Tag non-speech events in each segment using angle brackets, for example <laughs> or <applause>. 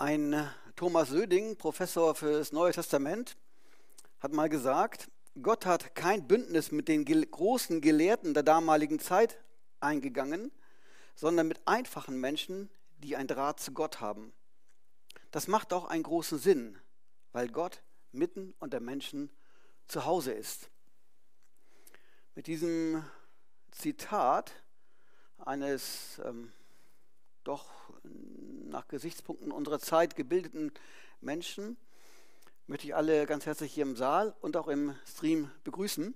Ein Thomas Söding, Professor für das Neue Testament, hat mal gesagt, Gott hat kein Bündnis mit den großen Gelehrten der damaligen Zeit eingegangen, sondern mit einfachen Menschen, die ein Draht zu Gott haben. Das macht auch einen großen Sinn, weil Gott mitten unter Menschen zu Hause ist. Mit diesem Zitat eines ähm, doch nach Gesichtspunkten unserer Zeit gebildeten Menschen möchte ich alle ganz herzlich hier im Saal und auch im Stream begrüßen.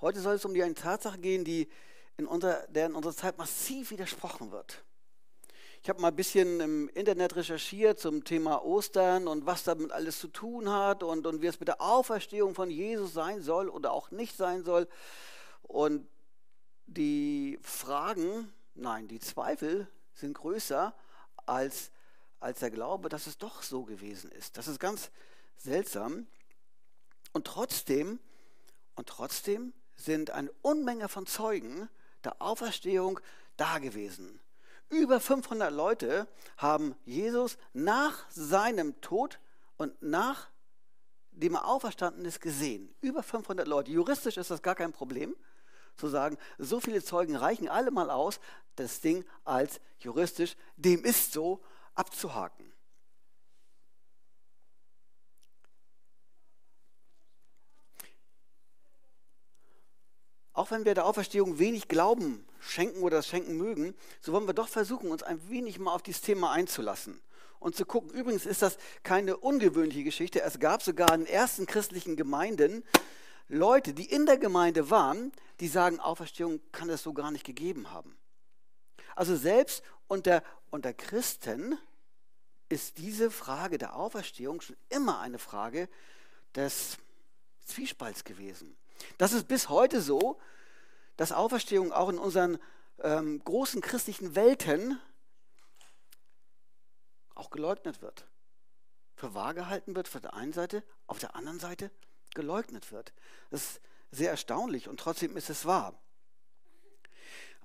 Heute soll es um die eine Tatsache gehen, die in unserer, der in unserer Zeit massiv widersprochen wird. Ich habe mal ein bisschen im Internet recherchiert zum Thema Ostern und was damit alles zu tun hat und, und wie es mit der Auferstehung von Jesus sein soll oder auch nicht sein soll. Und die Fragen, nein, die Zweifel sind größer als, als der Glaube, dass es doch so gewesen ist. Das ist ganz seltsam. Und trotzdem, und trotzdem sind eine Unmenge von Zeugen der Auferstehung da gewesen. Über 500 Leute haben Jesus nach seinem Tod und nach dem er auferstanden ist gesehen. Über 500 Leute. Juristisch ist das gar kein Problem zu sagen, so viele Zeugen reichen alle mal aus, das Ding als juristisch, dem ist so, abzuhaken. Auch wenn wir der Auferstehung wenig Glauben schenken oder schenken mögen, so wollen wir doch versuchen, uns ein wenig mal auf dieses Thema einzulassen und zu gucken. Übrigens ist das keine ungewöhnliche Geschichte. Es gab sogar in ersten christlichen Gemeinden Leute, die in der Gemeinde waren, die sagen, Auferstehung kann es so gar nicht gegeben haben. Also selbst unter, unter Christen ist diese Frage der Auferstehung schon immer eine Frage des Zwiespalts gewesen. Das ist bis heute so, dass Auferstehung auch in unseren ähm, großen christlichen Welten auch geleugnet wird. Für wahr gehalten wird auf der einen Seite, auf der anderen Seite geleugnet wird. Das ist sehr erstaunlich und trotzdem ist es wahr.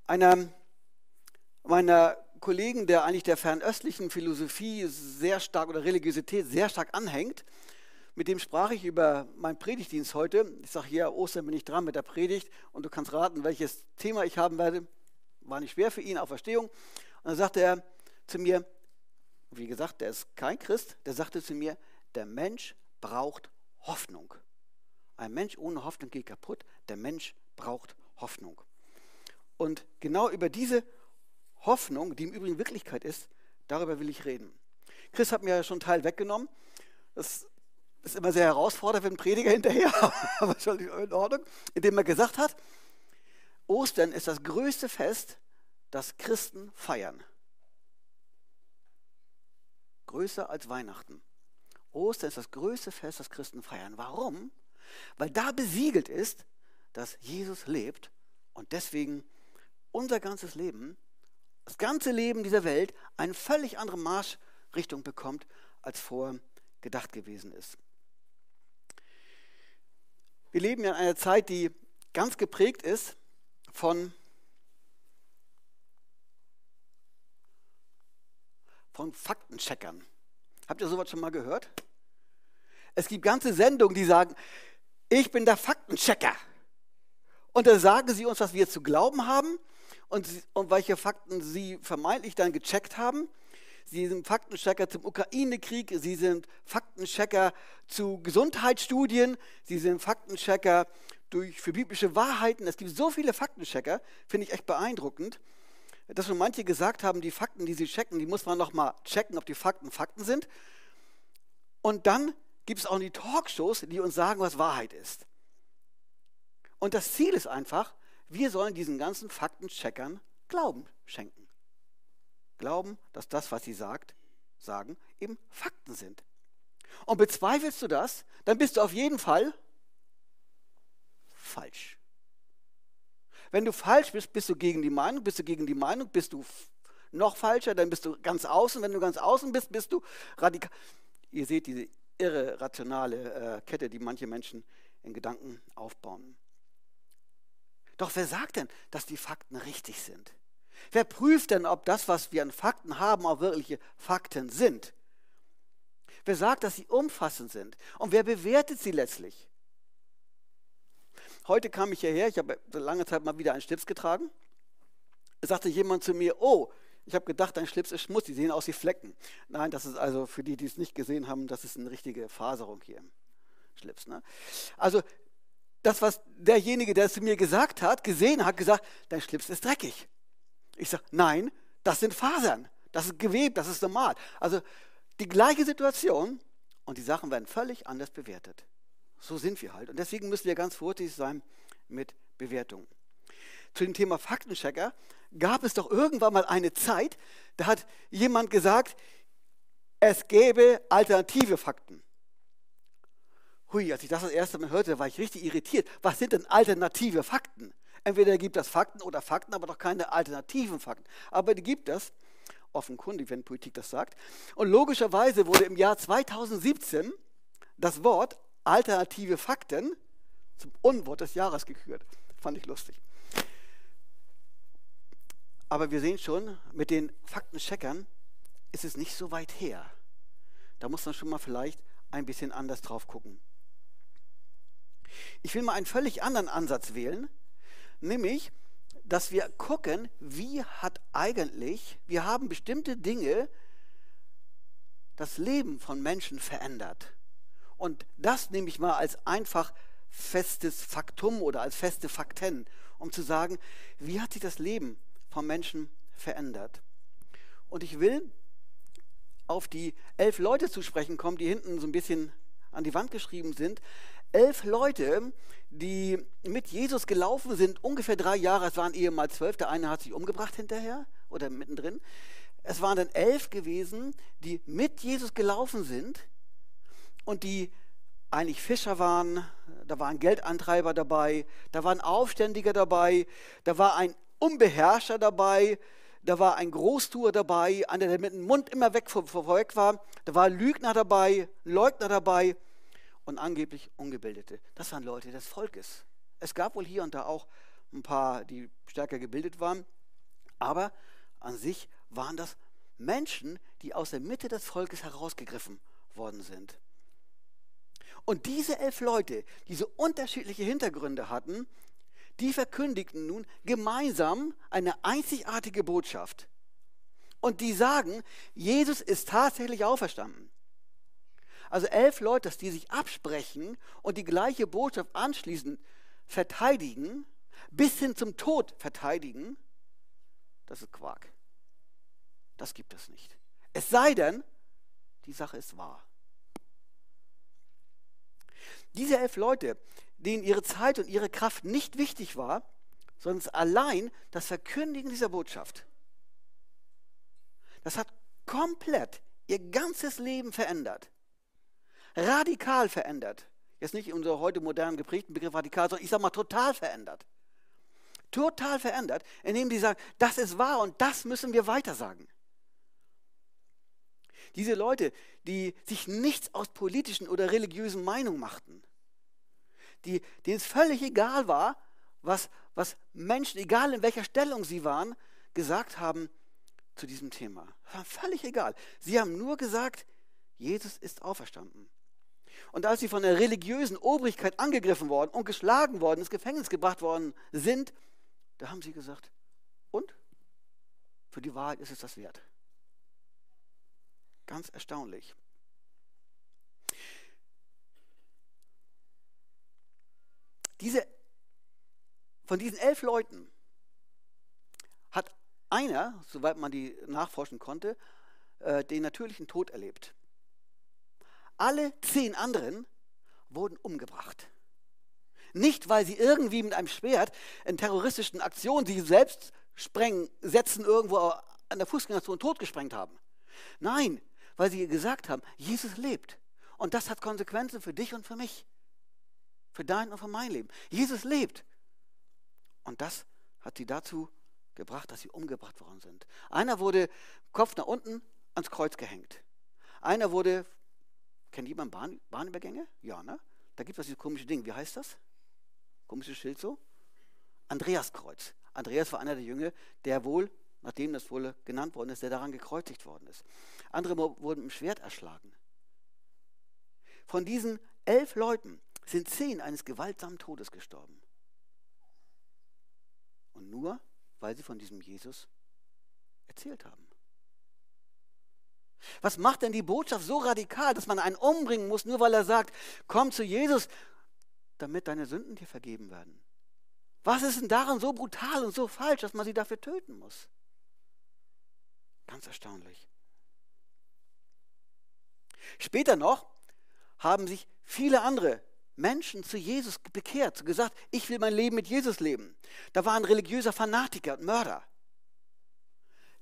Einer meiner Kollegen, der eigentlich der fernöstlichen Philosophie sehr stark oder Religiosität sehr stark anhängt, mit dem sprach ich über meinen Predigtdienst heute. Ich sage hier, Ostern bin ich dran mit der Predigt und du kannst raten, welches Thema ich haben werde. War nicht schwer für ihn, auf Verstehung. Und dann sagte er zu mir, wie gesagt, der ist kein Christ, der sagte zu mir, der Mensch braucht Hoffnung. Ein Mensch ohne Hoffnung geht kaputt. Der Mensch braucht Hoffnung. Und genau über diese Hoffnung, die im Übrigen Wirklichkeit ist, darüber will ich reden. Chris hat mir ja schon einen Teil weggenommen. Das ist immer sehr herausfordernd für einen Prediger <laughs> hinterher, aber schon in Ordnung, indem er gesagt hat, Ostern ist das größte Fest, das Christen feiern. Größer als Weihnachten. Ostern ist das größte Fest, das Christen feiern. Warum? Weil da besiegelt ist, dass Jesus lebt und deswegen unser ganzes Leben, das ganze Leben dieser Welt, eine völlig andere Marschrichtung bekommt, als vorher gedacht gewesen ist. Wir leben ja in einer Zeit, die ganz geprägt ist von, von Faktencheckern. Habt ihr sowas schon mal gehört? Es gibt ganze Sendungen, die sagen, ich bin der Faktenchecker. Und da sagen sie uns, was wir zu glauben haben und, und welche Fakten sie vermeintlich dann gecheckt haben. Sie sind Faktenchecker zum Ukraine-Krieg, Sie sind Faktenchecker zu Gesundheitsstudien, Sie sind Faktenchecker durch, für biblische Wahrheiten. Es gibt so viele Faktenchecker, finde ich echt beeindruckend, dass schon manche gesagt haben, die Fakten, die sie checken, die muss man nochmal checken, ob die Fakten Fakten sind. Und dann gibt es auch die Talkshows, die uns sagen, was Wahrheit ist. Und das Ziel ist einfach, wir sollen diesen ganzen Faktencheckern Glauben schenken. Glauben, dass das, was sie sagt, sagen, eben Fakten sind. Und bezweifelst du das, dann bist du auf jeden Fall falsch. Wenn du falsch bist, bist du gegen die Meinung, bist du gegen die Meinung, bist du noch falscher, dann bist du ganz außen. Wenn du ganz außen bist, bist du radikal. Ihr seht diese irre rationale äh, Kette, die manche Menschen in Gedanken aufbauen. Doch wer sagt denn, dass die Fakten richtig sind? Wer prüft denn, ob das, was wir an Fakten haben, auch wirkliche Fakten sind? Wer sagt, dass sie umfassend sind? Und wer bewertet sie letztlich? Heute kam ich hierher, ich habe lange Zeit mal wieder einen Schlips getragen. Sagte jemand zu mir, oh, ich habe gedacht, dein Schlips ist schmutzig, die sehen aus wie Flecken. Nein, das ist also für die, die es nicht gesehen haben, das ist eine richtige Faserung hier im Schlips. Ne? Also das, was derjenige, der es zu mir gesagt hat, gesehen hat, gesagt, dein Schlips ist dreckig. Ich sage, nein, das sind Fasern, das ist gewebt, das ist normal. Also die gleiche Situation und die Sachen werden völlig anders bewertet. So sind wir halt. Und deswegen müssen wir ganz vorsichtig sein mit Bewertungen. Zu dem Thema Faktenchecker gab es doch irgendwann mal eine Zeit, da hat jemand gesagt, es gäbe alternative Fakten. Hui, als ich das das erste Mal hörte, war ich richtig irritiert. Was sind denn alternative Fakten? Entweder gibt es Fakten oder Fakten, aber doch keine alternativen Fakten. Aber die gibt es, offenkundig, wenn Politik das sagt. Und logischerweise wurde im Jahr 2017 das Wort alternative Fakten zum Unwort des Jahres gekürt. Fand ich lustig. Aber wir sehen schon, mit den Faktencheckern ist es nicht so weit her. Da muss man schon mal vielleicht ein bisschen anders drauf gucken. Ich will mal einen völlig anderen Ansatz wählen, nämlich, dass wir gucken, wie hat eigentlich, wir haben bestimmte Dinge das Leben von Menschen verändert. Und das nehme ich mal als einfach festes Faktum oder als feste Fakten, um zu sagen, wie hat sich das Leben von Menschen verändert. Und ich will auf die elf Leute zu sprechen kommen, die hinten so ein bisschen an die Wand geschrieben sind. Elf Leute, die mit Jesus gelaufen sind, ungefähr drei Jahre, es waren ehemals zwölf, der eine hat sich umgebracht hinterher oder mittendrin. Es waren dann elf gewesen, die mit Jesus gelaufen sind und die eigentlich Fischer waren, da waren Geldantreiber dabei, da waren Aufständiger dabei, da war ein Unbeherrscher dabei, da war ein Großtuer dabei, einer, der mit dem Mund immer weg, vorweg war, da war Lügner dabei, Leugner dabei und angeblich Ungebildete. Das waren Leute des Volkes. Es gab wohl hier und da auch ein paar, die stärker gebildet waren, aber an sich waren das Menschen, die aus der Mitte des Volkes herausgegriffen worden sind. Und diese elf Leute, die so unterschiedliche Hintergründe hatten, die verkündigten nun gemeinsam eine einzigartige Botschaft. Und die sagen, Jesus ist tatsächlich auferstanden. Also elf Leute, die sich absprechen und die gleiche Botschaft anschließend verteidigen, bis hin zum Tod verteidigen, das ist Quark. Das gibt es nicht. Es sei denn, die Sache ist wahr. Diese elf Leute, denen ihre Zeit und ihre Kraft nicht wichtig war, sondern allein das Verkündigen dieser Botschaft, das hat komplett ihr ganzes Leben verändert radikal verändert. Jetzt nicht unser heute modern geprägten Begriff radikal, sondern ich sage mal total verändert. Total verändert, indem die sagen, das ist wahr und das müssen wir weitersagen. Diese Leute, die sich nichts aus politischen oder religiösen Meinungen machten, die, denen es völlig egal war, was, was Menschen, egal in welcher Stellung sie waren, gesagt haben zu diesem Thema. War völlig egal. Sie haben nur gesagt, Jesus ist auferstanden. Und als sie von der religiösen Obrigkeit angegriffen worden und geschlagen worden, ins Gefängnis gebracht worden sind, da haben sie gesagt, und? Für die Wahrheit ist es das wert. Ganz erstaunlich. Diese, von diesen elf Leuten hat einer, soweit man die nachforschen konnte, äh, den natürlichen Tod erlebt. Alle zehn anderen wurden umgebracht. Nicht, weil sie irgendwie mit einem Schwert in terroristischen Aktionen sie selbst sprengen, setzen, irgendwo an der Fußgängerzone totgesprengt haben. Nein, weil sie gesagt haben, Jesus lebt. Und das hat Konsequenzen für dich und für mich. Für dein und für mein Leben. Jesus lebt. Und das hat sie dazu gebracht, dass sie umgebracht worden sind. Einer wurde Kopf nach unten ans Kreuz gehängt. Einer wurde Kennt jemand Bahn, Bahnübergänge? Ja, ne? Da gibt es dieses komische Ding. Wie heißt das? Komisches Schild so? Andreaskreuz. Andreas war einer der Jünger, der wohl nachdem das wohl genannt worden ist, der daran gekreuzigt worden ist. Andere wurden im Schwert erschlagen. Von diesen elf Leuten sind zehn eines gewaltsamen Todes gestorben. Und nur, weil sie von diesem Jesus erzählt haben. Was macht denn die Botschaft so radikal, dass man einen umbringen muss, nur weil er sagt, komm zu Jesus, damit deine Sünden dir vergeben werden? Was ist denn daran so brutal und so falsch, dass man sie dafür töten muss? Ganz erstaunlich. Später noch haben sich viele andere Menschen zu Jesus bekehrt, gesagt, ich will mein Leben mit Jesus leben. Da war ein religiöser Fanatiker und Mörder.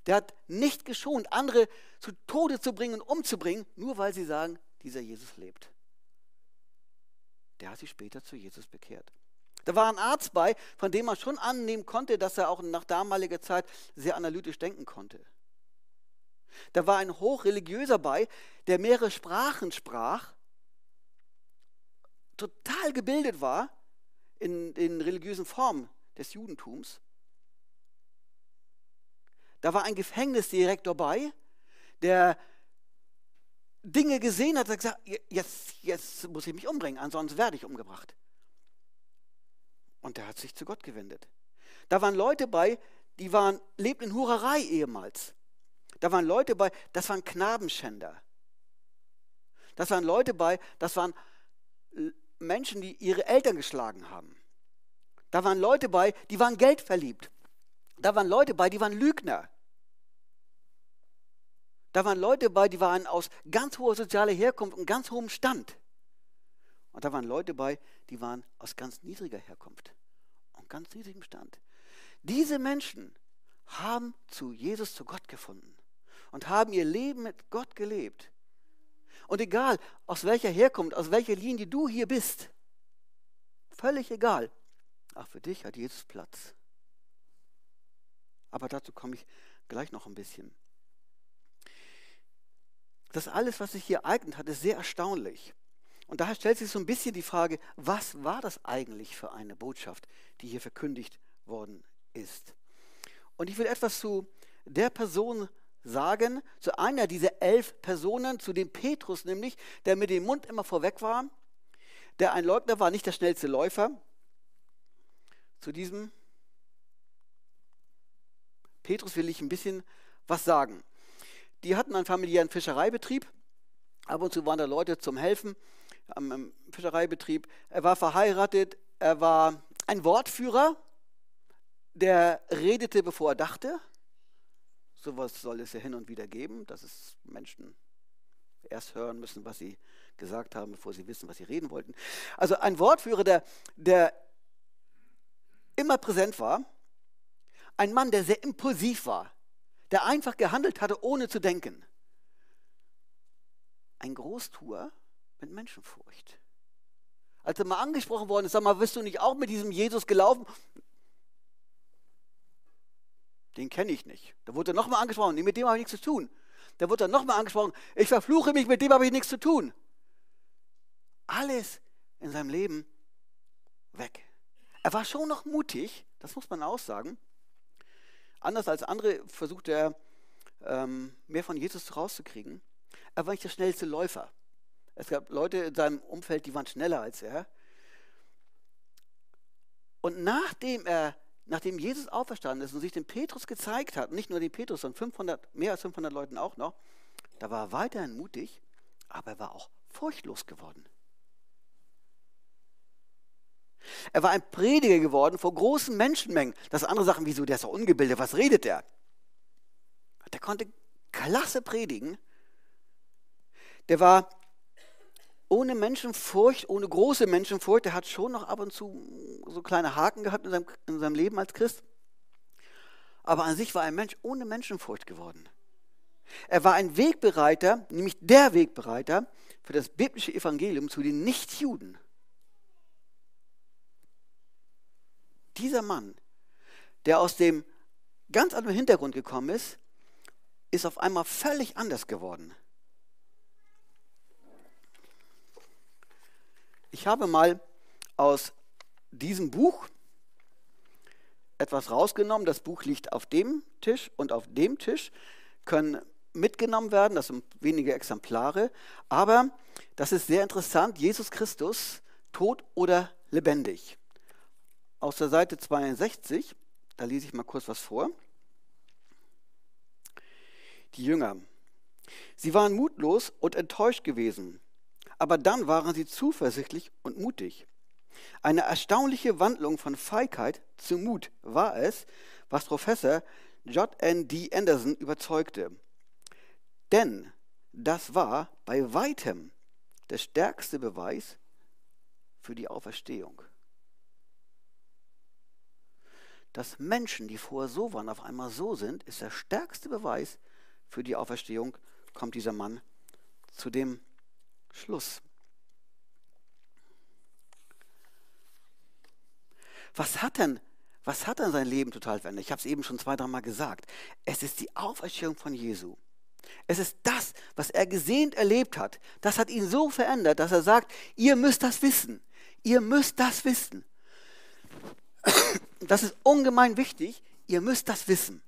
Der hat nicht geschont, andere zu Tode zu bringen und umzubringen, nur weil sie sagen, dieser Jesus lebt. Der hat sich später zu Jesus bekehrt. Da war ein Arzt bei, von dem man schon annehmen konnte, dass er auch nach damaliger Zeit sehr analytisch denken konnte. Da war ein Hochreligiöser bei, der mehrere Sprachen sprach, total gebildet war in den religiösen Formen des Judentums da war ein Gefängnisdirektor bei, der Dinge gesehen hat und gesagt, jetzt, jetzt muss ich mich umbringen, ansonsten werde ich umgebracht. Und der hat sich zu Gott gewendet. Da waren Leute bei, die waren, lebten in Hurerei ehemals. Da waren Leute bei, das waren Knabenschänder. Das waren Leute bei, das waren Menschen, die ihre Eltern geschlagen haben. Da waren Leute bei, die waren geldverliebt. Da waren Leute bei, die waren Lügner. Da waren Leute bei, die waren aus ganz hoher sozialer Herkunft und ganz hohem Stand. Und da waren Leute bei, die waren aus ganz niedriger Herkunft und ganz niedrigem Stand. Diese Menschen haben zu Jesus, zu Gott gefunden und haben ihr Leben mit Gott gelebt. Und egal, aus welcher Herkunft, aus welcher Linie du hier bist, völlig egal. Ach, für dich hat Jesus Platz. Aber dazu komme ich gleich noch ein bisschen. Das alles, was sich hier ereignet hat, ist sehr erstaunlich. Und daher stellt sich so ein bisschen die Frage, was war das eigentlich für eine Botschaft, die hier verkündigt worden ist? Und ich will etwas zu der Person sagen, zu einer dieser elf Personen, zu dem Petrus nämlich, der mit dem Mund immer vorweg war, der ein Leugner war, nicht der schnellste Läufer. Zu diesem Petrus will ich ein bisschen was sagen die hatten einen familiären Fischereibetrieb. Ab und zu waren da Leute zum Helfen am Fischereibetrieb. Er war verheiratet, er war ein Wortführer, der redete, bevor er dachte. Sowas soll es ja hin und wieder geben, dass es Menschen erst hören müssen, was sie gesagt haben, bevor sie wissen, was sie reden wollten. Also ein Wortführer, der, der immer präsent war, ein Mann, der sehr impulsiv war, der einfach gehandelt hatte, ohne zu denken. Ein Großtuer mit Menschenfurcht. Als er mal angesprochen worden ist, sag mal, bist du nicht auch mit diesem Jesus gelaufen? Den kenne ich nicht. Da wurde er nochmal angesprochen, mit dem habe ich nichts zu tun. Da wurde er nochmal angesprochen, ich verfluche mich, mit dem habe ich nichts zu tun. Alles in seinem Leben weg. Er war schon noch mutig, das muss man auch sagen. Anders als andere versucht er, ähm, mehr von Jesus rauszukriegen. Er war nicht der schnellste Läufer. Es gab Leute in seinem Umfeld, die waren schneller als er. Und nachdem er, nachdem Jesus auferstanden ist und sich dem Petrus gezeigt hat, nicht nur dem Petrus, sondern 500, mehr als 500 Leuten auch noch, da war er weiterhin mutig, aber er war auch furchtlos geworden. Er war ein Prediger geworden vor großen Menschenmengen. Das andere Sachen, wieso, der ist doch ungebildet, was redet der? Der konnte klasse predigen. Der war ohne Menschenfurcht, ohne große Menschenfurcht. Der hat schon noch ab und zu so kleine Haken gehabt in seinem, in seinem Leben als Christ. Aber an sich war er ein Mensch ohne Menschenfurcht geworden. Er war ein Wegbereiter, nämlich der Wegbereiter für das biblische Evangelium zu den Nichtjuden. dieser Mann, der aus dem ganz anderen Hintergrund gekommen ist, ist auf einmal völlig anders geworden. Ich habe mal aus diesem Buch etwas rausgenommen. Das Buch liegt auf dem Tisch und auf dem Tisch, können mitgenommen werden. Das sind wenige Exemplare. Aber das ist sehr interessant. Jesus Christus, tot oder lebendig. Aus der Seite 62, da lese ich mal kurz was vor. Die Jünger. Sie waren mutlos und enttäuscht gewesen, aber dann waren sie zuversichtlich und mutig. Eine erstaunliche Wandlung von Feigheit zu Mut war es, was Professor J.N.D. Anderson überzeugte. Denn das war bei weitem der stärkste Beweis für die Auferstehung. Dass Menschen, die vorher so waren, auf einmal so sind, ist der stärkste Beweis für die Auferstehung, kommt dieser Mann zu dem Schluss. Was hat denn, was hat denn sein Leben total verändert? Ich habe es eben schon zwei, dreimal gesagt. Es ist die Auferstehung von Jesu. Es ist das, was er gesehnt erlebt hat. Das hat ihn so verändert, dass er sagt, ihr müsst das wissen. Ihr müsst das wissen. Das ist ungemein wichtig. Ihr müsst das wissen.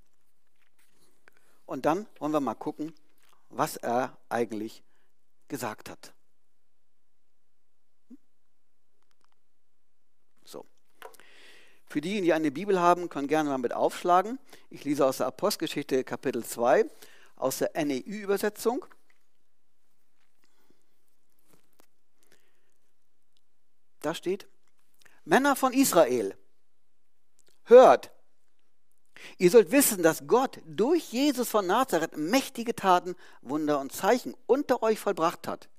Und dann wollen wir mal gucken, was er eigentlich gesagt hat. So. Für diejenigen, die eine Bibel haben, können gerne mal mit aufschlagen. Ich lese aus der Apostelgeschichte Kapitel 2 aus der NEU-Übersetzung. Da steht, Männer von Israel, hört, ihr sollt wissen, dass Gott durch Jesus von Nazareth mächtige Taten, Wunder und Zeichen unter euch vollbracht hat.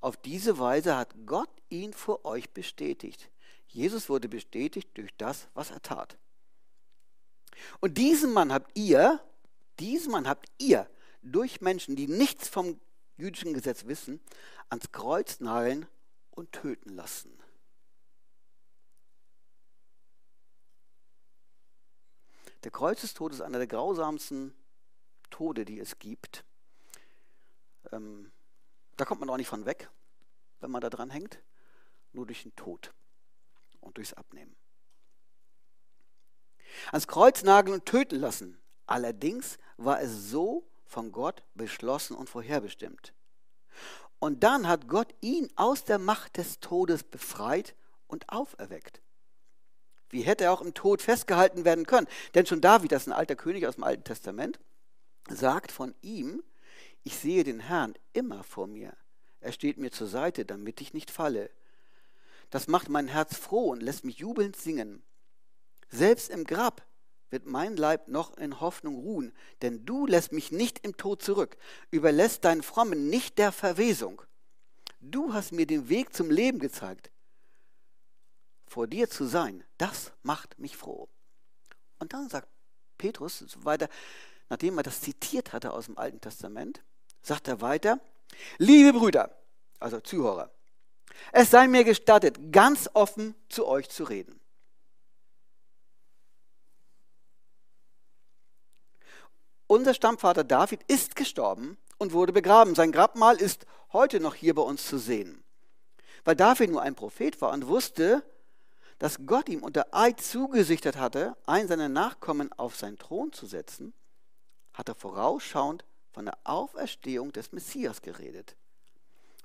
Auf diese Weise hat Gott ihn vor euch bestätigt. Jesus wurde bestätigt durch das, was er tat. Und diesen Mann habt ihr, diesen Mann habt ihr durch Menschen, die nichts vom jüdischen Gesetz wissen, ans Kreuz nageln und töten lassen. Der Kreuzestod ist einer der grausamsten Tode, die es gibt. Ähm, da kommt man auch nicht von weg, wenn man da dran hängt, nur durch den Tod und durchs Abnehmen. Ans Kreuz nageln und töten lassen. Allerdings war es so von Gott beschlossen und vorherbestimmt. Und dann hat Gott ihn aus der Macht des Todes befreit und auferweckt. Wie hätte er auch im Tod festgehalten werden können? Denn schon David, das ist ein alter König aus dem Alten Testament, sagt von ihm, ich sehe den Herrn immer vor mir. Er steht mir zur Seite, damit ich nicht falle. Das macht mein Herz froh und lässt mich jubelnd singen. Selbst im Grab wird mein Leib noch in Hoffnung ruhen, denn du lässt mich nicht im Tod zurück, überlässt deinen Frommen nicht der Verwesung. Du hast mir den Weg zum Leben gezeigt vor dir zu sein, das macht mich froh. Und dann sagt Petrus weiter, nachdem er das zitiert hatte aus dem Alten Testament, sagt er weiter, liebe Brüder, also Zuhörer, es sei mir gestattet, ganz offen zu euch zu reden. Unser Stammvater David ist gestorben und wurde begraben. Sein Grabmal ist heute noch hier bei uns zu sehen. Weil David nur ein Prophet war und wusste, dass Gott ihm unter Eid zugesichert hatte, einen seiner Nachkommen auf seinen Thron zu setzen, hat er vorausschauend von der Auferstehung des Messias geredet.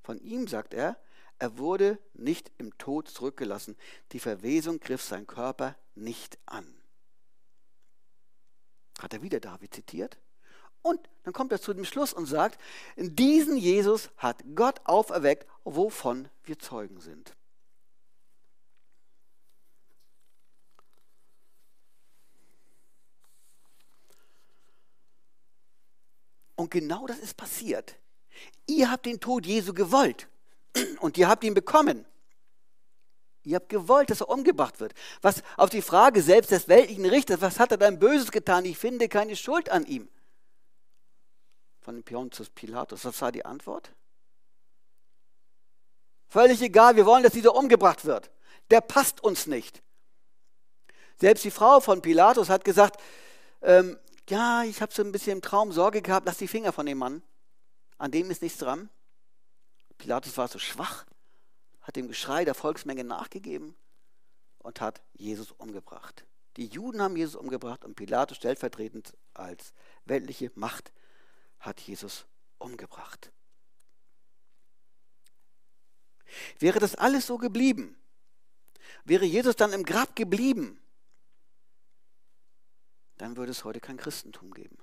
Von ihm sagt er, er wurde nicht im Tod zurückgelassen, die Verwesung griff sein Körper nicht an. Hat er wieder David zitiert? Und dann kommt er zu dem Schluss und sagt, diesen Jesus hat Gott auferweckt, wovon wir Zeugen sind. Und genau das ist passiert. Ihr habt den Tod Jesu gewollt und ihr habt ihn bekommen. Ihr habt gewollt, dass er umgebracht wird. Was auf die Frage selbst des weltlichen Richters, was hat er denn Böses getan? Ich finde keine Schuld an ihm. Von Pontius Pilatus, was war die Antwort? Völlig egal, wir wollen, dass dieser umgebracht wird. Der passt uns nicht. Selbst die Frau von Pilatus hat gesagt, ähm, ja, ich habe so ein bisschen im Traum Sorge gehabt, lass die Finger von dem Mann. An dem ist nichts dran. Pilatus war so schwach, hat dem Geschrei der Volksmenge nachgegeben und hat Jesus umgebracht. Die Juden haben Jesus umgebracht und Pilatus stellvertretend als weltliche Macht hat Jesus umgebracht. Wäre das alles so geblieben, wäre Jesus dann im Grab geblieben, dann würde es heute kein Christentum geben.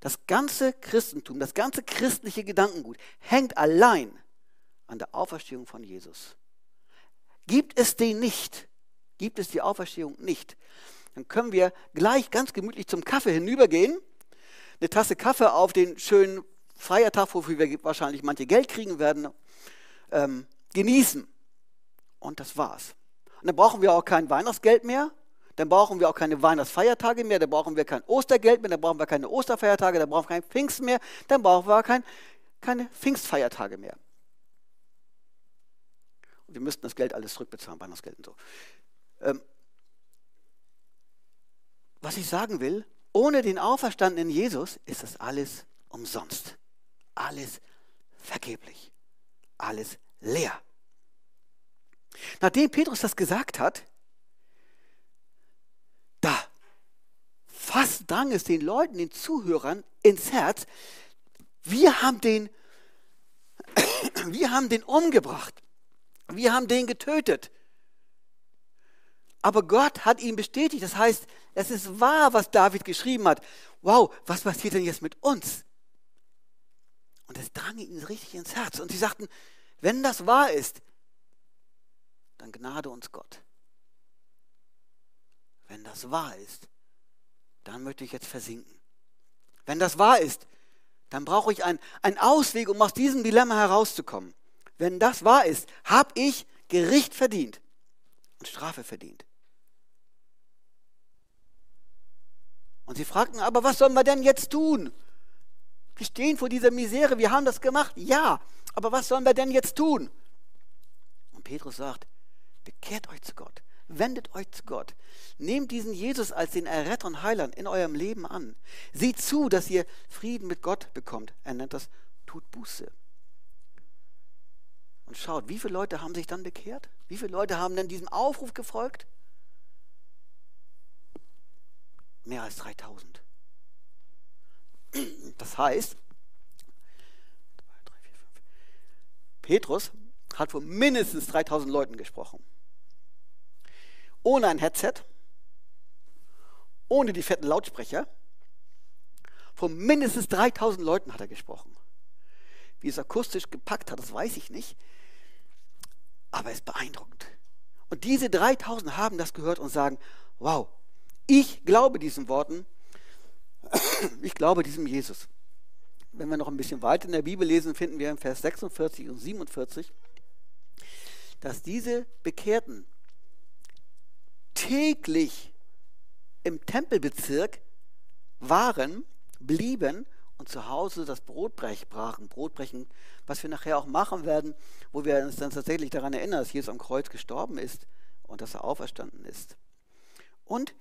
Das ganze Christentum, das ganze christliche Gedankengut hängt allein an der Auferstehung von Jesus. Gibt es den nicht, gibt es die Auferstehung nicht, dann können wir gleich ganz gemütlich zum Kaffee hinübergehen, eine Tasse Kaffee auf den schönen Feiertag, wofür wir wahrscheinlich manche Geld kriegen werden, ähm, genießen. Und das war's. Und dann brauchen wir auch kein Weihnachtsgeld mehr, dann brauchen wir auch keine Weihnachtsfeiertage mehr, dann brauchen wir kein Ostergeld mehr, dann brauchen wir keine Osterfeiertage, dann brauchen wir kein Pfingsten mehr, dann brauchen wir kein, keine Pfingstfeiertage mehr. Und wir müssten das Geld alles zurückbezahlen, Weihnachtsgeld und so. Ähm, was ich sagen will, ohne den auferstandenen Jesus ist das alles umsonst. Alles vergeblich. Alles leer. Nachdem Petrus das gesagt hat, da fast drang es den Leuten, den Zuhörern ins Herz, wir haben den, <coughs> wir haben den umgebracht. Wir haben den getötet. Aber Gott hat ihn bestätigt. Das heißt, es ist wahr, was David geschrieben hat. Wow, was passiert denn jetzt mit uns? Und es drang ihnen richtig ins Herz. Und sie sagten, wenn das wahr ist, dann gnade uns Gott. Wenn das wahr ist, dann möchte ich jetzt versinken. Wenn das wahr ist, dann brauche ich einen, Ausweg, um aus diesem Dilemma herauszukommen. Wenn das wahr ist, habe ich Gericht verdient und Strafe verdient. Und sie fragten, aber was sollen wir denn jetzt tun? Wir stehen vor dieser Misere, wir haben das gemacht, ja, aber was sollen wir denn jetzt tun? Und Petrus sagt, bekehrt euch zu Gott, wendet euch zu Gott, nehmt diesen Jesus als den Erretter und Heiland in eurem Leben an. Seht zu, dass ihr Frieden mit Gott bekommt. Er nennt das, tut Buße. Und schaut, wie viele Leute haben sich dann bekehrt? Wie viele Leute haben denn diesem Aufruf gefolgt? Mehr als 3000. Das heißt, Petrus hat von mindestens 3000 Leuten gesprochen. Ohne ein Headset, ohne die fetten Lautsprecher. Von mindestens 3000 Leuten hat er gesprochen. Wie es akustisch gepackt hat, das weiß ich nicht. Aber es ist beeindruckend. Und diese 3000 haben das gehört und sagen, wow, ich glaube diesen Worten, <coughs> ich glaube diesem Jesus. Wenn wir noch ein bisschen weiter in der Bibel lesen, finden wir in Vers 46 und 47, dass diese Bekehrten täglich im Tempelbezirk waren, blieben und zu Hause das Brotbrech brachen. Brotbrechen, was wir nachher auch machen werden, wo wir uns dann tatsächlich daran erinnern, dass Jesus am Kreuz gestorben ist und dass er auferstanden ist. Und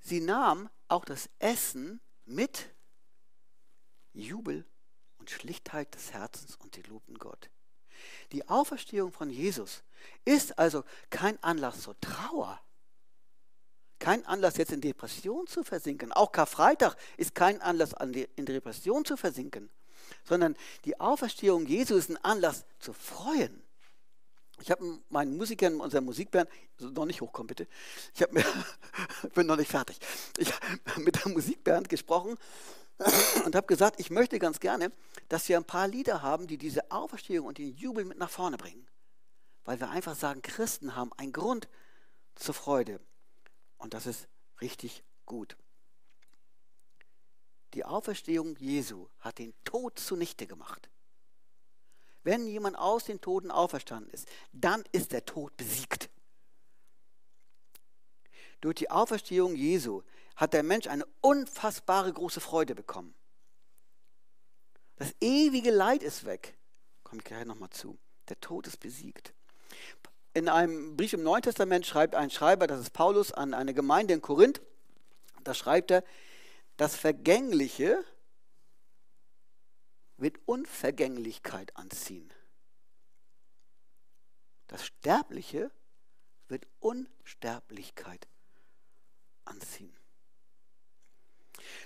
sie nahm auch das Essen mit Jubel und Schlichtheit des Herzens und sie lobten Gott. Die Auferstehung von Jesus ist also kein Anlass zur Trauer, kein Anlass jetzt in Depression zu versinken. Auch Karfreitag ist kein Anlass in Depression zu versinken, sondern die Auferstehung Jesu ist ein Anlass zu freuen. Ich habe meinen Musikern, unserer Musikband, noch nicht hochkommen bitte, ich mir, <laughs> bin noch nicht fertig, ich habe mit der Musikband gesprochen <clears throat> und habe gesagt, ich möchte ganz gerne, dass wir ein paar Lieder haben, die diese Auferstehung und den Jubel mit nach vorne bringen. Weil wir einfach sagen, Christen haben einen Grund zur Freude. Und das ist richtig gut. Die Auferstehung Jesu hat den Tod zunichte gemacht. Wenn jemand aus den Toten auferstanden ist, dann ist der Tod besiegt. Durch die Auferstehung Jesu hat der Mensch eine unfassbare große Freude bekommen. Das ewige Leid ist weg. Komme ich gleich nochmal zu. Der Tod ist besiegt. In einem Brief im Neuen Testament schreibt ein Schreiber, das ist Paulus, an eine Gemeinde in Korinth. Da schreibt er, das Vergängliche wird Unvergänglichkeit anziehen. Das Sterbliche wird Unsterblichkeit anziehen.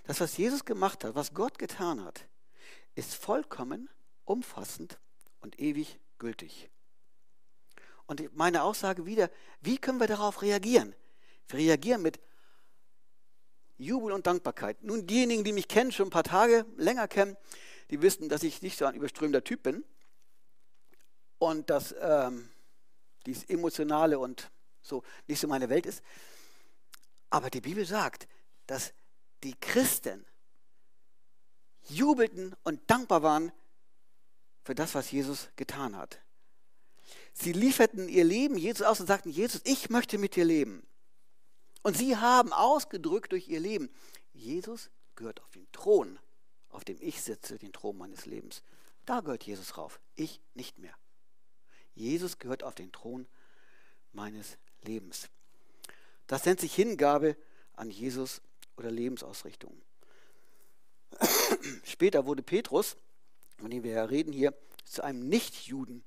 Das, was Jesus gemacht hat, was Gott getan hat, ist vollkommen, umfassend und ewig gültig. Und meine Aussage wieder, wie können wir darauf reagieren? Wir reagieren mit Jubel und Dankbarkeit. Nun, diejenigen, die mich kennen, schon ein paar Tage länger kennen, die wissen, dass ich nicht so ein überströmender Typ bin und dass ähm, dies Emotionale und so nicht so meine Welt ist. Aber die Bibel sagt, dass die Christen jubelten und dankbar waren für das, was Jesus getan hat. Sie lieferten ihr Leben Jesus aus und sagten, Jesus, ich möchte mit dir leben. Und sie haben ausgedrückt durch ihr Leben, Jesus gehört auf den Thron, auf dem ich sitze, den Thron meines Lebens. Da gehört Jesus rauf, ich nicht mehr. Jesus gehört auf den Thron meines Lebens. Das nennt sich Hingabe an Jesus oder Lebensausrichtung. <clears throat> Später wurde Petrus, von dem wir ja reden hier, zu einem Nichtjuden.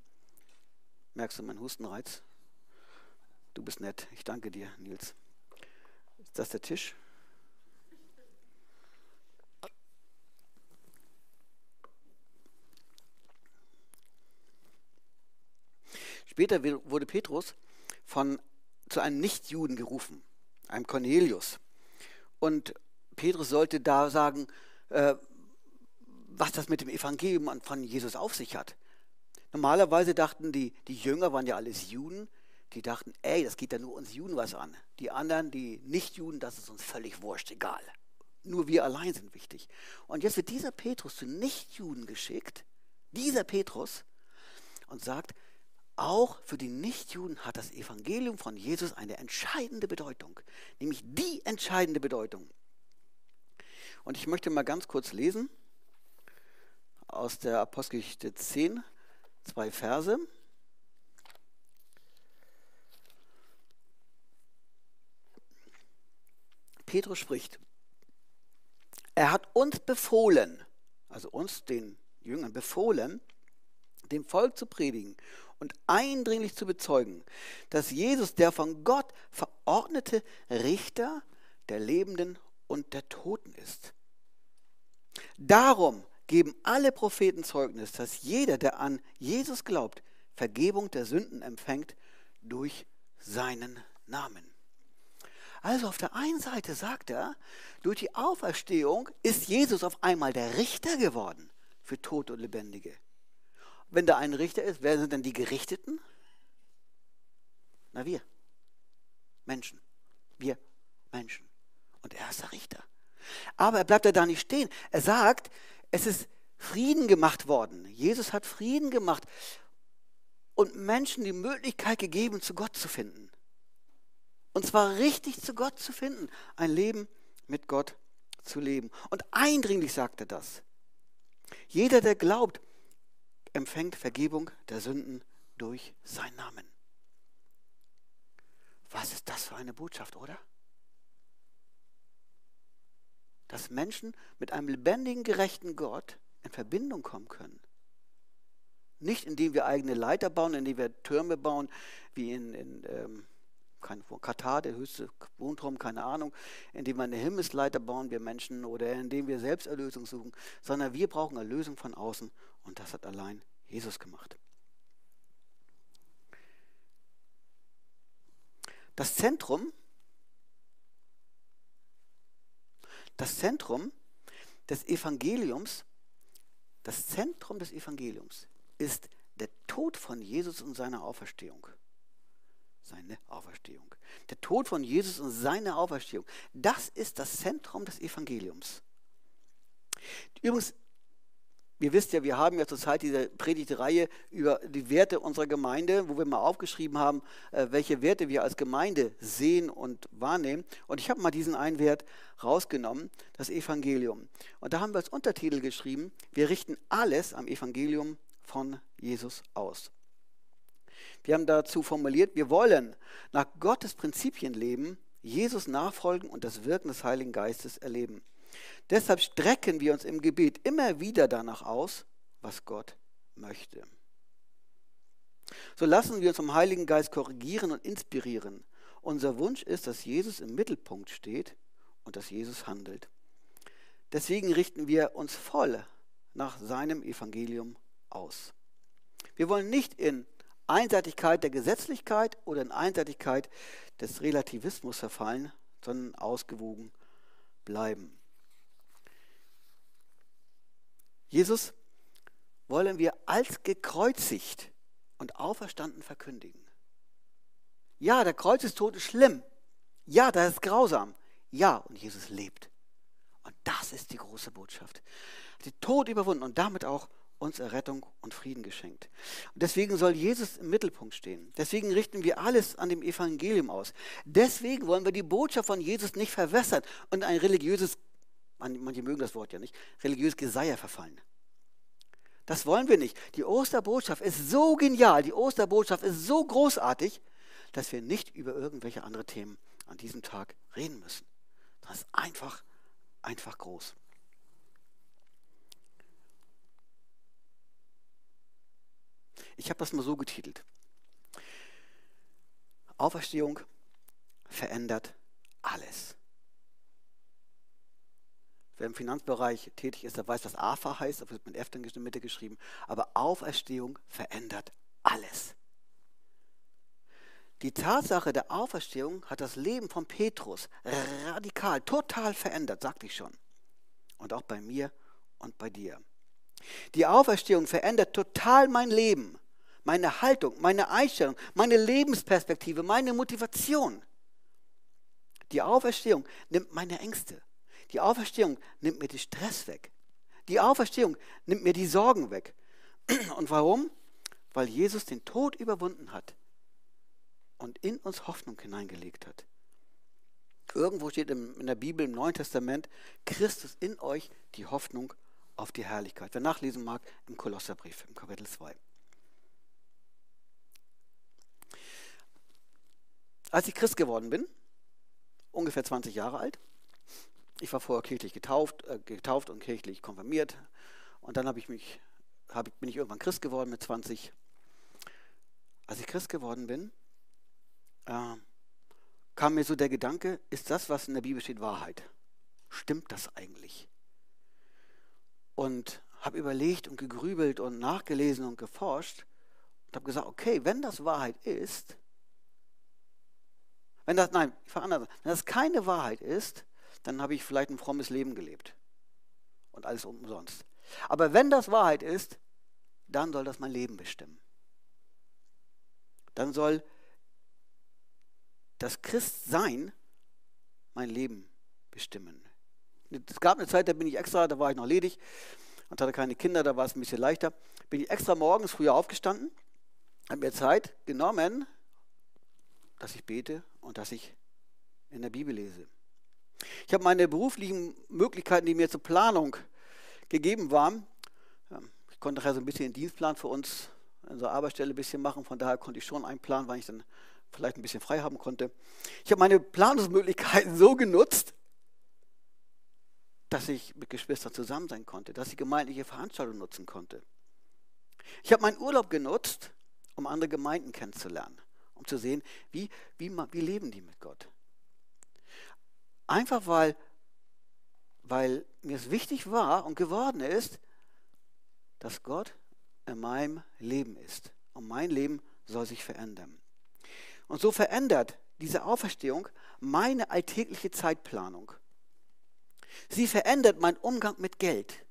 Merkst du meinen Hustenreiz? Du bist nett. Ich danke dir, Nils. Ist das der Tisch? Später wurde Petrus von, zu einem Nichtjuden gerufen, einem Cornelius. Und Petrus sollte da sagen, äh, was das mit dem Evangelium von Jesus auf sich hat. Normalerweise dachten die, die Jünger, waren ja alles Juden, die dachten, ey, das geht ja nur uns Juden was an. Die anderen, die Nicht-Juden, das ist uns völlig wurscht, egal. Nur wir allein sind wichtig. Und jetzt wird dieser Petrus zu Nicht-Juden geschickt, dieser Petrus, und sagt, auch für die Nichtjuden hat das Evangelium von Jesus eine entscheidende Bedeutung, nämlich die entscheidende Bedeutung. Und ich möchte mal ganz kurz lesen aus der Apostelgeschichte 10, zwei Verse. Petrus spricht, er hat uns befohlen, also uns, den Jüngern, befohlen, dem Volk zu predigen und eindringlich zu bezeugen, dass Jesus der von Gott verordnete Richter der Lebenden und der Toten ist. Darum geben alle Propheten Zeugnis, dass jeder, der an Jesus glaubt, Vergebung der Sünden empfängt durch seinen Namen. Also auf der einen Seite sagt er, durch die Auferstehung ist Jesus auf einmal der Richter geworden für Tote und Lebendige. Wenn da ein Richter ist, wer sind denn die Gerichteten? Na wir. Menschen. Wir Menschen. Und er ist der Richter. Aber er bleibt da nicht stehen. Er sagt, es ist Frieden gemacht worden. Jesus hat Frieden gemacht und Menschen die Möglichkeit gegeben, zu Gott zu finden. Und zwar richtig zu Gott zu finden. Ein Leben mit Gott zu leben. Und eindringlich sagt er das. Jeder, der glaubt, empfängt Vergebung der Sünden durch seinen Namen. Was ist das für eine Botschaft, oder? Dass Menschen mit einem lebendigen, gerechten Gott in Verbindung kommen können. Nicht indem wir eigene Leiter bauen, indem wir Türme bauen, wie in, in ähm, Katar, der höchste Wohnturm, keine Ahnung, indem wir eine Himmelsleiter bauen, wir Menschen, oder indem wir selbst Erlösung suchen, sondern wir brauchen Erlösung von außen und das hat allein Jesus gemacht. Das Zentrum, das Zentrum des Evangeliums, das Zentrum des Evangeliums ist der Tod von Jesus und seine Auferstehung. Seine Auferstehung. Der Tod von Jesus und seine Auferstehung. Das ist das Zentrum des Evangeliums. Übrigens, Ihr wisst ja, wir haben ja zurzeit diese Predigtreihe über die Werte unserer Gemeinde, wo wir mal aufgeschrieben haben, äh, welche Werte wir als Gemeinde sehen und wahrnehmen. Und ich habe mal diesen einen Wert rausgenommen, das Evangelium. Und da haben wir als Untertitel geschrieben, wir richten alles am Evangelium von Jesus aus. Wir haben dazu formuliert, wir wollen nach Gottes Prinzipien leben, Jesus nachfolgen und das Wirken des Heiligen Geistes erleben. Deshalb strecken wir uns im Gebet immer wieder danach aus, was Gott möchte. So lassen wir uns vom Heiligen Geist korrigieren und inspirieren Unser Wunsch ist, dass Jesus im Mittelpunkt steht und dass Jesus handelt. Deswegen richten wir uns voll nach seinem Evangelium aus. Wir wollen nicht in Einseitigkeit der Gesetzlichkeit oder in Einseitigkeit des Relativismus verfallen, sondern ausgewogen bleiben. Jesus wollen wir als gekreuzigt und auferstanden verkündigen. Ja, der Kreuzestod ist schlimm. Ja, das ist grausam. Ja, und Jesus lebt. Und das ist die große Botschaft. Den Tod überwunden und damit auch uns Errettung und Frieden geschenkt. Und deswegen soll Jesus im Mittelpunkt stehen. Deswegen richten wir alles an dem Evangelium aus. Deswegen wollen wir die Botschaft von Jesus nicht verwässern und ein religiöses, manche mögen das Wort ja nicht, religiöses Geseier verfallen. Das wollen wir nicht. Die Osterbotschaft ist so genial, die Osterbotschaft ist so großartig, dass wir nicht über irgendwelche andere Themen an diesem Tag reden müssen. Das ist einfach, einfach groß. Ich habe das mal so getitelt. Auferstehung verändert alles. Wer im Finanzbereich tätig ist, der weiß, was AFA heißt, das wird mit F in der Mitte geschrieben. Aber Auferstehung verändert alles. Die Tatsache der Auferstehung hat das Leben von Petrus radikal, total verändert, sagte ich schon. Und auch bei mir und bei dir. Die Auferstehung verändert total mein Leben meine Haltung, meine Einstellung, meine Lebensperspektive, meine Motivation. Die Auferstehung nimmt meine Ängste. Die Auferstehung nimmt mir den Stress weg. Die Auferstehung nimmt mir die Sorgen weg. <clears throat> Und warum? Weil Jesus den Tod überwunden hat und in uns Hoffnung hineingelegt hat. Irgendwo steht in der Bibel im Neuen Testament, Christus in euch die Hoffnung auf die Herrlichkeit. Wer nachlesen mag, im Kolosserbrief, im Kapitel 2. Als ich Christ geworden bin, ungefähr 20 Jahre alt, ich war vorher kirchlich getauft, äh, getauft und kirchlich konfirmiert und dann ich mich, hab, bin ich irgendwann Christ geworden mit 20. Als ich Christ geworden bin, äh, kam mir so der Gedanke, ist das, was in der Bibel steht, Wahrheit? Stimmt das eigentlich? Und habe überlegt und gegrübelt und nachgelesen und geforscht und habe gesagt, okay, wenn das Wahrheit ist, wenn das, nein, ich verändere Wenn das keine Wahrheit ist, dann habe ich vielleicht ein frommes Leben gelebt. Und alles umsonst. Aber wenn das Wahrheit ist, dann soll das mein Leben bestimmen. Dann soll das Christsein mein Leben bestimmen. Es gab eine Zeit, da bin ich extra, da war ich noch ledig und hatte keine Kinder, da war es ein bisschen leichter. Bin ich extra morgens früher aufgestanden, habe mir Zeit genommen, dass ich bete und dass ich in der Bibel lese. Ich habe meine beruflichen Möglichkeiten, die mir zur Planung gegeben waren. Ich konnte nachher so ein bisschen den Dienstplan für uns an unserer Arbeitsstelle ein bisschen machen. Von daher konnte ich schon einplanen, weil ich dann vielleicht ein bisschen frei haben konnte. Ich habe meine Planungsmöglichkeiten <laughs> so genutzt, dass ich mit Geschwistern zusammen sein konnte, dass ich gemeindliche Veranstaltungen nutzen konnte. Ich habe meinen Urlaub genutzt, um andere Gemeinden kennenzulernen um zu sehen, wie, wie, wie leben die mit Gott. Einfach weil, weil mir es wichtig war und geworden ist, dass Gott in meinem Leben ist. Und mein Leben soll sich verändern. Und so verändert diese Auferstehung meine alltägliche Zeitplanung. Sie verändert meinen Umgang mit Geld.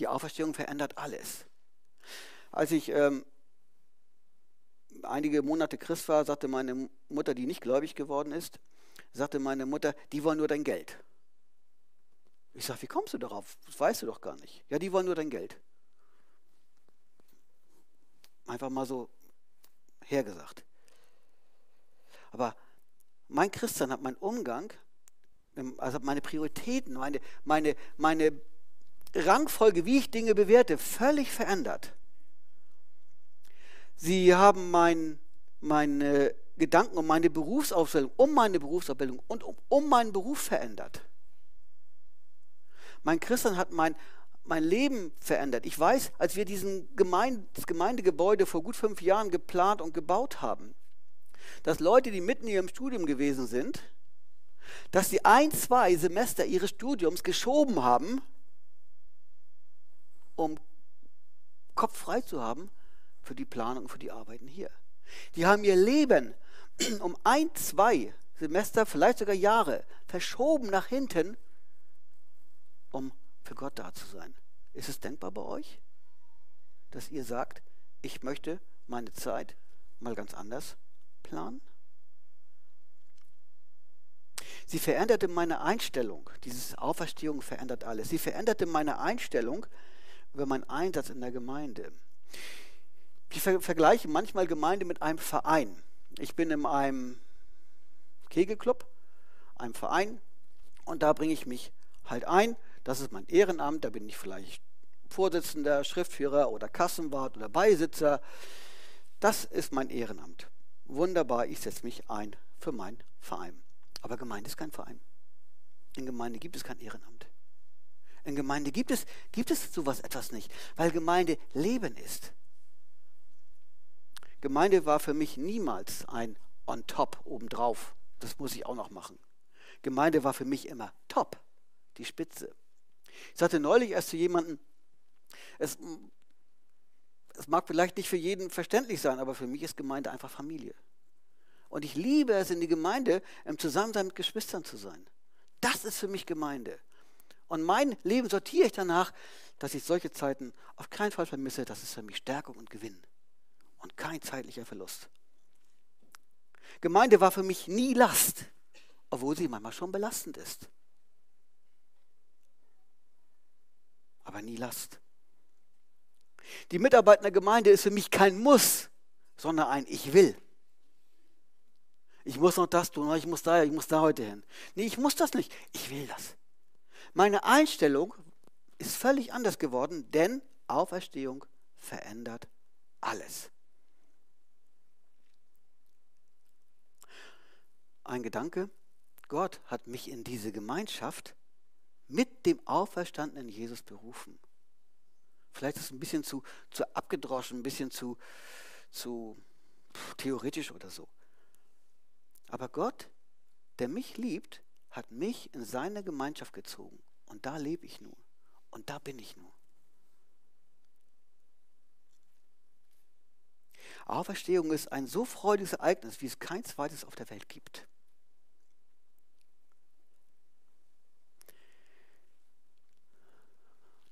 Die Auferstehung verändert alles. Als ich ähm, einige Monate Christ war, sagte meine Mutter, die nicht gläubig geworden ist, sagte meine Mutter, die wollen nur dein Geld. Ich sage, wie kommst du darauf? Das weißt du doch gar nicht. Ja, die wollen nur dein Geld. Einfach mal so hergesagt. Aber mein Christian hat meinen Umgang, also meine Prioritäten, meine, meine, meine Rangfolge, wie ich Dinge bewerte, völlig verändert. Sie haben mein, meine Gedanken um meine Berufsausbildung, um meine Berufsausbildung und um, um meinen Beruf verändert. Mein Christian hat mein, mein Leben verändert. Ich weiß, als wir diesen Gemeinde, das Gemeindegebäude vor gut fünf Jahren geplant und gebaut haben, dass Leute, die mitten in ihrem Studium gewesen sind, dass sie ein, zwei Semester ihres Studiums geschoben haben, um Kopf frei zu haben für die Planung, für die Arbeiten hier. Die haben ihr Leben um ein, zwei Semester, vielleicht sogar Jahre verschoben nach hinten, um für Gott da zu sein. Ist es denkbar bei euch, dass ihr sagt, ich möchte meine Zeit mal ganz anders planen? Sie veränderte meine Einstellung. Diese Auferstehung verändert alles. Sie veränderte meine Einstellung über meinen Einsatz in der Gemeinde. Ich vergleiche manchmal Gemeinde mit einem Verein. Ich bin in einem Kegelclub, einem Verein, und da bringe ich mich halt ein. Das ist mein Ehrenamt, da bin ich vielleicht Vorsitzender, Schriftführer oder Kassenwart oder Beisitzer. Das ist mein Ehrenamt. Wunderbar, ich setze mich ein für meinen Verein. Aber Gemeinde ist kein Verein. In Gemeinde gibt es kein Ehrenamt. In Gemeinde gibt es, gibt es sowas etwas nicht, weil Gemeinde Leben ist. Gemeinde war für mich niemals ein on top obendrauf. Das muss ich auch noch machen. Gemeinde war für mich immer top, die Spitze. Ich sagte neulich erst zu jemandem, es, es mag vielleicht nicht für jeden verständlich sein, aber für mich ist Gemeinde einfach Familie. Und ich liebe es, in die Gemeinde im Zusammensein mit Geschwistern zu sein. Das ist für mich Gemeinde. Und mein Leben sortiere ich danach, dass ich solche Zeiten auf keinen Fall vermisse. Das ist für mich Stärkung und Gewinn und kein zeitlicher Verlust. Gemeinde war für mich nie Last, obwohl sie manchmal schon belastend ist. Aber nie Last. Die Mitarbeit in der Gemeinde ist für mich kein Muss, sondern ein Ich will. Ich muss noch das tun, ich muss da, ich muss da heute hin. Nee, ich muss das nicht. Ich will das. Meine Einstellung ist völlig anders geworden, denn Auferstehung verändert alles. Ein Gedanke, Gott hat mich in diese Gemeinschaft mit dem auferstandenen Jesus berufen. Vielleicht ist es ein bisschen zu, zu abgedroschen, ein bisschen zu, zu theoretisch oder so. Aber Gott, der mich liebt, hat mich in seine Gemeinschaft gezogen. Und da lebe ich nur. Und da bin ich nur. Auferstehung ist ein so freudiges Ereignis, wie es kein zweites auf der Welt gibt.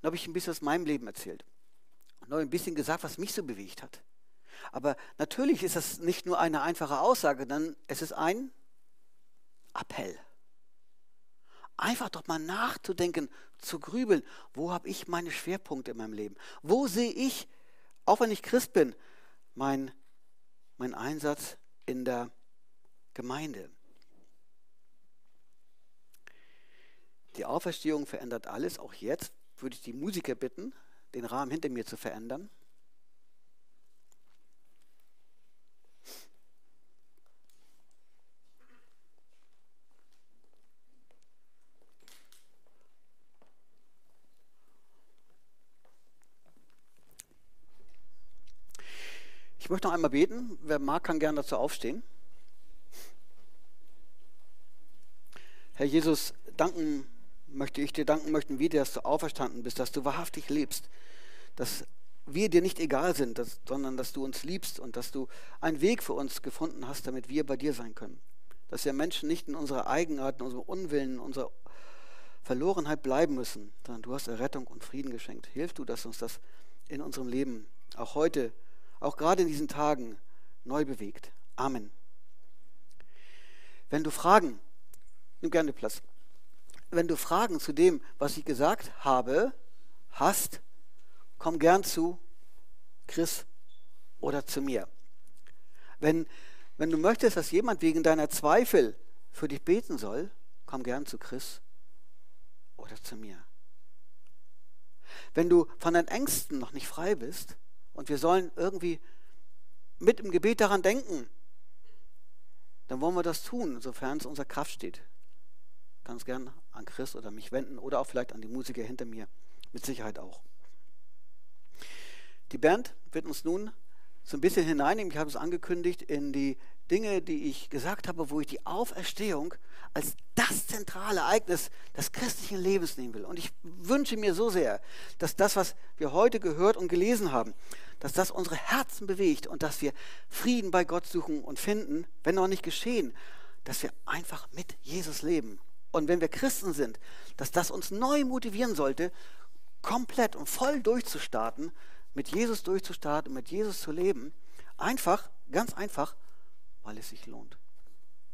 Dann habe ich ein bisschen aus meinem Leben erzählt. Und noch ein bisschen gesagt, was mich so bewegt hat. Aber natürlich ist das nicht nur eine einfache Aussage, sondern es ist ein Appell. Einfach doch mal nachzudenken, zu grübeln, wo habe ich meine Schwerpunkte in meinem Leben? Wo sehe ich, auch wenn ich Christ bin, mein, mein Einsatz in der Gemeinde? Die Auferstehung verändert alles, auch jetzt, würde ich die Musiker bitten, den Rahmen hinter mir zu verändern. Ich möchte noch einmal beten. Wer mag, kann gerne dazu aufstehen. Herr Jesus, danken möchte ich dir danken möchten, wie dass du auferstanden bist, dass du wahrhaftig lebst, dass wir dir nicht egal sind, dass, sondern dass du uns liebst und dass du einen Weg für uns gefunden hast, damit wir bei dir sein können. Dass wir Menschen nicht in unserer Eigenart, in unserem Unwillen, in unserer Verlorenheit bleiben müssen, sondern du hast Errettung und Frieden geschenkt. Hilf du, dass uns das in unserem Leben auch heute, auch gerade in diesen Tagen neu bewegt. Amen. Wenn du Fragen, nimm gerne Platz wenn du Fragen zu dem, was ich gesagt habe, hast, komm gern zu Chris oder zu mir. Wenn, wenn du möchtest, dass jemand wegen deiner Zweifel für dich beten soll, komm gern zu Chris oder zu mir. Wenn du von deinen Ängsten noch nicht frei bist und wir sollen irgendwie mit im Gebet daran denken, dann wollen wir das tun, sofern es unserer Kraft steht. Ganz gern an Chris oder mich wenden oder auch vielleicht an die Musiker hinter mir. Mit Sicherheit auch. Die Band wird uns nun so ein bisschen hineinnehmen, ich habe es angekündigt, in die Dinge, die ich gesagt habe, wo ich die Auferstehung als das zentrale Ereignis des christlichen Lebens nehmen will. Und ich wünsche mir so sehr, dass das, was wir heute gehört und gelesen haben, dass das unsere Herzen bewegt und dass wir Frieden bei Gott suchen und finden, wenn noch nicht geschehen, dass wir einfach mit Jesus leben. Und wenn wir Christen sind, dass das uns neu motivieren sollte, komplett und voll durchzustarten, mit Jesus durchzustarten, mit Jesus zu leben. Einfach, ganz einfach, weil es sich lohnt.